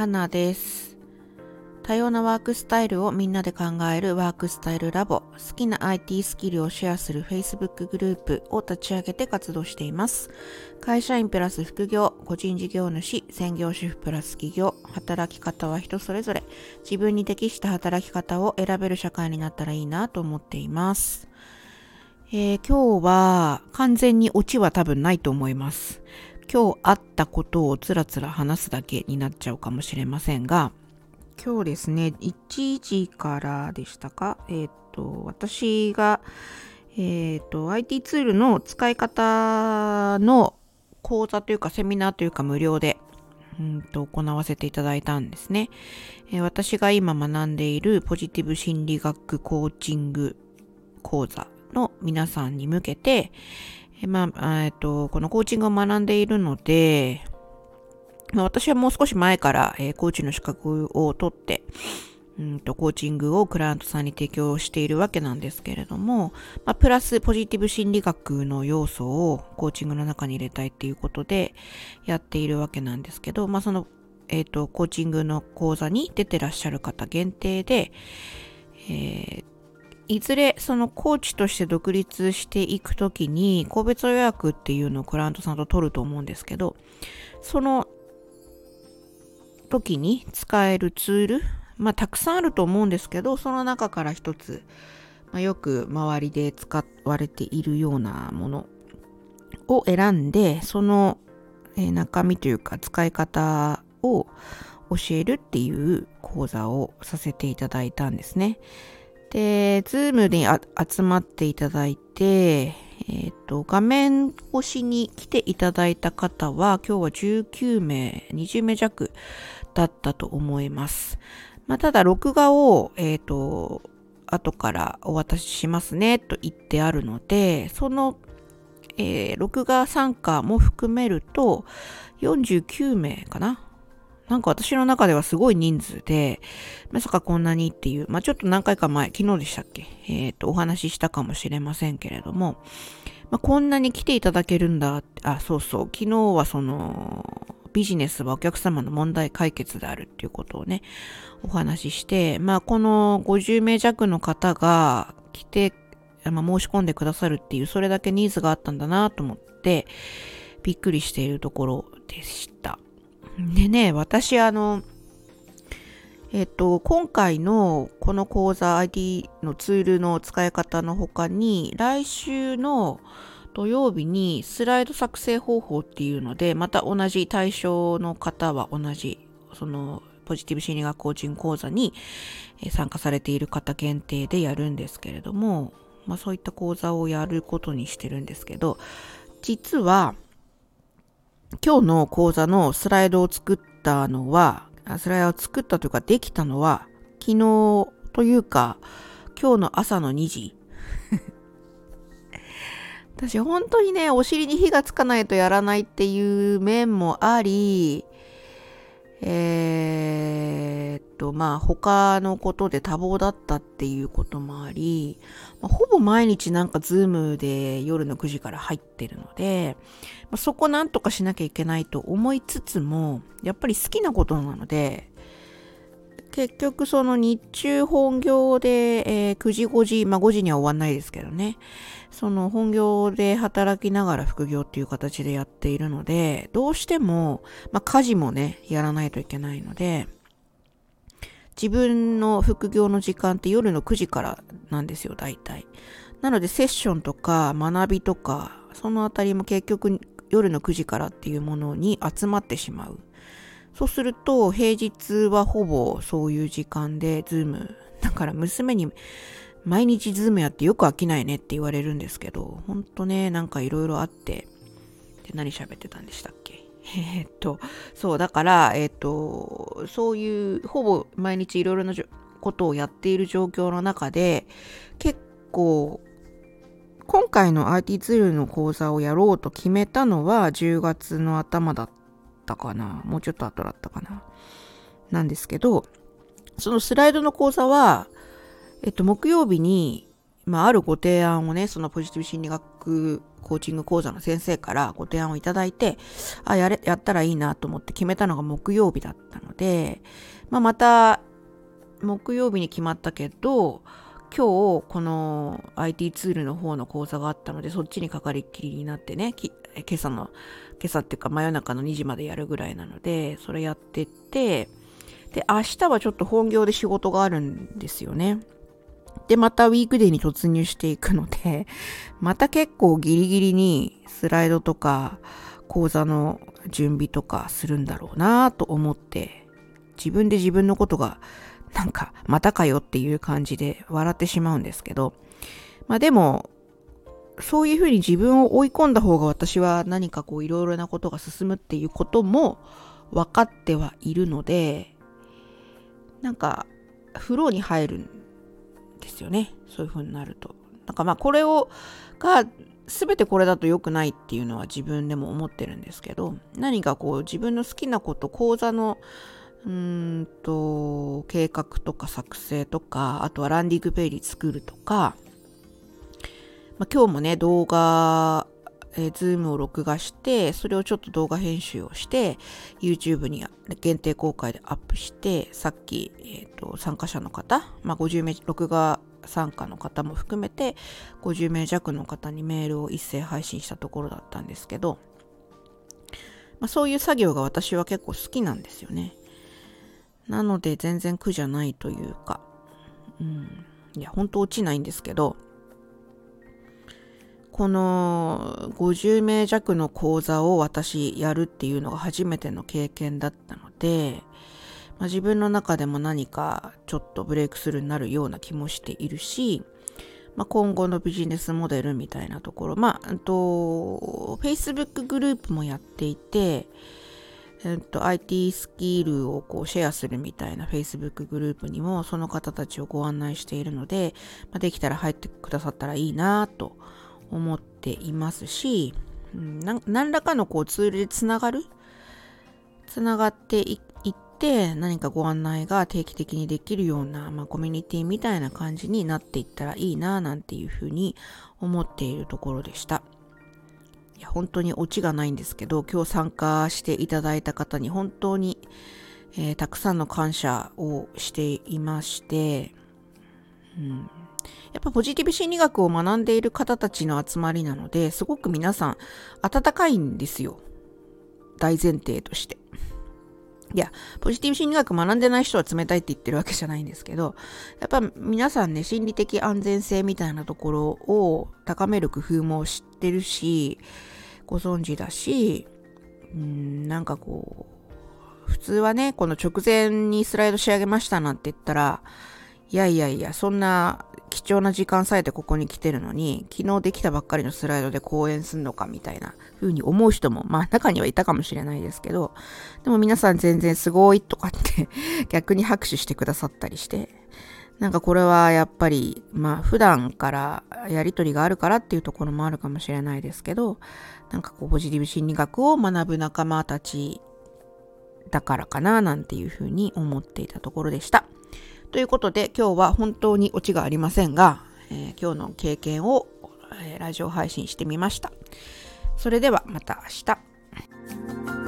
花です。多様なワークスタイルをみんなで考えるワークスタイルラボ。好きな IT スキルをシェアする Facebook グループを立ち上げて活動しています。会社員プラス副業、個人事業主、専業主婦プラス企業、働き方は人それぞれ、自分に適した働き方を選べる社会になったらいいなと思っています。えー、今日は完全にオチは多分ないと思います。今日あったことをつらつら話すだけになっちゃうかもしれませんが、今日ですね、1時からでしたか？えっ、と、私が、えっ、と、IT ツールの使い方の講座というかセミナーというか無料で、うんと行わせていただいたんですね、えー、私が今学んでいるポジティブ心理学コーチング講座の皆さんに向けて、えまあ、えっと、このコーチングを学んでいるので、まあ、私はもう少し前から、えー、コーチの資格を取って、うんと、コーチングをクライアントさんに提供しているわけなんですけれども、まあ、プラスポジティブ心理学の要素をコーチングの中に入れたいっていうことでやっているわけなんですけど、まあ、その、えっ、ー、と、コーチングの講座に出てらっしゃる方限定で、えー、いずれそのコーチとして独立していくときに個別予約っていうのをクライアントさんと取ると思うんですけど、その時に使えるツール、まあたくさんあると思うんですけど、その中から一つ、まあ、よく周りで使われているようなものを選んで、その中身というか使い方を教えるっていう講座をさせていただいたんですね。で、ズームに集まっていただいて、えっ、ー、と、画面越しに来ていただいた方は、今日は19名、20名弱だったと思います。まあ、ただ、録画を、えっ、ー、と、後からお渡ししますね、と言ってあるので、その、えー、録画参加も含めると、49名かななんか私の中ではすごい人数で、まさかこんなにっていう、まあ、ちょっと何回か前、昨日でしたっけ？えっ、ー、と、お話ししたかもしれませんけれども、まあ、こんなに来ていただけるんだって、あ、そうそう、昨日はその、ビジネスはお客様の問題解決であるっていうことをね、お話しして、まあ、この50名弱の方が来て、まあ、申し込んでくださるっていう、それだけニーズがあったんだなと思って、びっくりしているところでした。でね、私あの、えっと、今回のこの講座 ID のツールの使い方の他に、来週の土曜日にスライド作成方法っていうので、また同じ対象の方は同じ、そのポジティブ心理学コーチング講座に参加されている方限定でやるんですけれども、まあそういった講座をやることにしてるんですけど、実は、今日の講座のスライドを作ったのは、スライドを作ったというかできたのは、昨日というか、今日の朝の2時。私本当にね、お尻に火がつかないとやらないっていう面もあり、えー、と、まあ、他のことで多忙だったっていうこともあり、まあ、ほぼ毎日なんかズームで夜の9時から入ってるので、まあ、そこなんとかしなきゃいけないと思いつつも、やっぱり好きなことなので、結局その日中本業で、えー、9時5時、まあ5時には終わんないですけどね。その本業で働きながら副業っていう形でやっているので、どうしても、まあ家事もね、やらないといけないので、自分の副業の時間って夜の9時からなんですよ、大体。なのでセッションとか学びとか、そのあたりも結局夜の9時からっていうものに集まってしまう。そうすると、平日はほぼそういう時間で、 Zoom。だから娘に、毎日 Zoom やってよく飽きないねって言われるんですけど、ほんとね、なんかいろいろあって、で、何喋ってたんでしたっけ？えー、っと、そう、だから、えー、っと、そういう、ほぼ毎日いろいろなことをやっている状況の中で、結構、今回の IT ツールの講座をやろうと決めたのは10月の頭だったかな。もうちょっと後だったかな。なんですけど、そのスライドの講座は、えっと、木曜日に、まあ、あるご提案をね、そのポジティブ心理学コーチング講座の先生からご提案をいただいて、あ、やれ、やったらいいなと思って決めたのが木曜日だったので、まあ、また、木曜日に決まったけど、今日この IT ツールの方の講座があったのでそっちにかかりっきりになってね今朝の今朝っていうか真夜中の2時までやるぐらいなのでそれやってってで明日はちょっと本業で仕事があるんですよね。でまたウィークデーに突入していくので また結構ギリギリにスライドとか講座の準備とかするんだろうなと思って自分で自分のことがなんか、またかよっていう感じで笑ってしまうんですけど、まあでも、そういうふうに自分を追い込んだ方が私は何かこういろいろなことが進むっていうことも分かってはいるので、なんか、フローに入るんですよね。そういうふうになると。なんかまあこれを、が、全てこれだと良くないっていうのは自分でも思ってるんですけど、何かこう自分の好きなこと、講座のうんと、計画とか作成とか、あとはランディングページ作るとか、まあ、今日もね、動画、えー、ズームを録画して、それをちょっと動画編集をして、YouTube に限定公開でアップして、さっき、えーと、参加者の方、まあ、50名、録画参加の方も含めて、50名弱の方にメールを一斉配信したところだったんですけど、まあ、そういう作業が私は結構好きなんですよね。なので全然苦じゃないというか、うん、いや、ほんと落ちないんですけど、この50名弱の講座を私やるっていうのが初めての経験だったので、まあ、自分の中でも何かちょっとブレイクスルーになるような気もしているし、まあ、今後のビジネスモデルみたいなところ、まあ、と、Facebook グループもやっていて、えっと、IT スキルをこうシェアするみたいな Facebook グループにもその方たちをご案内しているので、まあ、できたら入ってくださったらいいなと思っていますし、うん、何らかのこうツールでつながる？つながっていって何かご案内が定期的にできるような、まあ、コミュニティみたいな感じになっていったらいいななんていうふうに思っているところでした。いや本当にオチがないんですけど、今日参加していただいた方に本当に、えー、たくさんの感謝をしていまして、うん、やっぱポジティブ心理学を学んでいる方たちの集まりなので、すごく皆さん温かいんですよ。大前提として。いや、ポジティブ心理学学んでない人は冷たいって言ってるわけじゃないんですけど、やっぱ皆さんね、心理的安全性みたいなところを高める工夫も知ってるし、ご存知だし、うん、なんかこう、普通はね、この直前にスライド仕上げましたなんて言ったら、いやいやいや、そんな貴重な時間さえてここに来てるのに、昨日できたばっかりのスライドで講演すんのかみたいな風に思う人も、まあ中にはいたかもしれないですけど、でも皆さん全然すごいとかって 逆に拍手してくださったりして、なんかこれはやっぱり、まあ普段からやりとりがあるからっていうところもあるかもしれないですけど、なんかこうポジティブ心理学を学ぶ仲間たちだからかななんていうふうに思っていたところでした。ということで今日は本当にオチがありませんが、えー、今日の経験を、えー、ラジオ配信してみました。それではまた明日。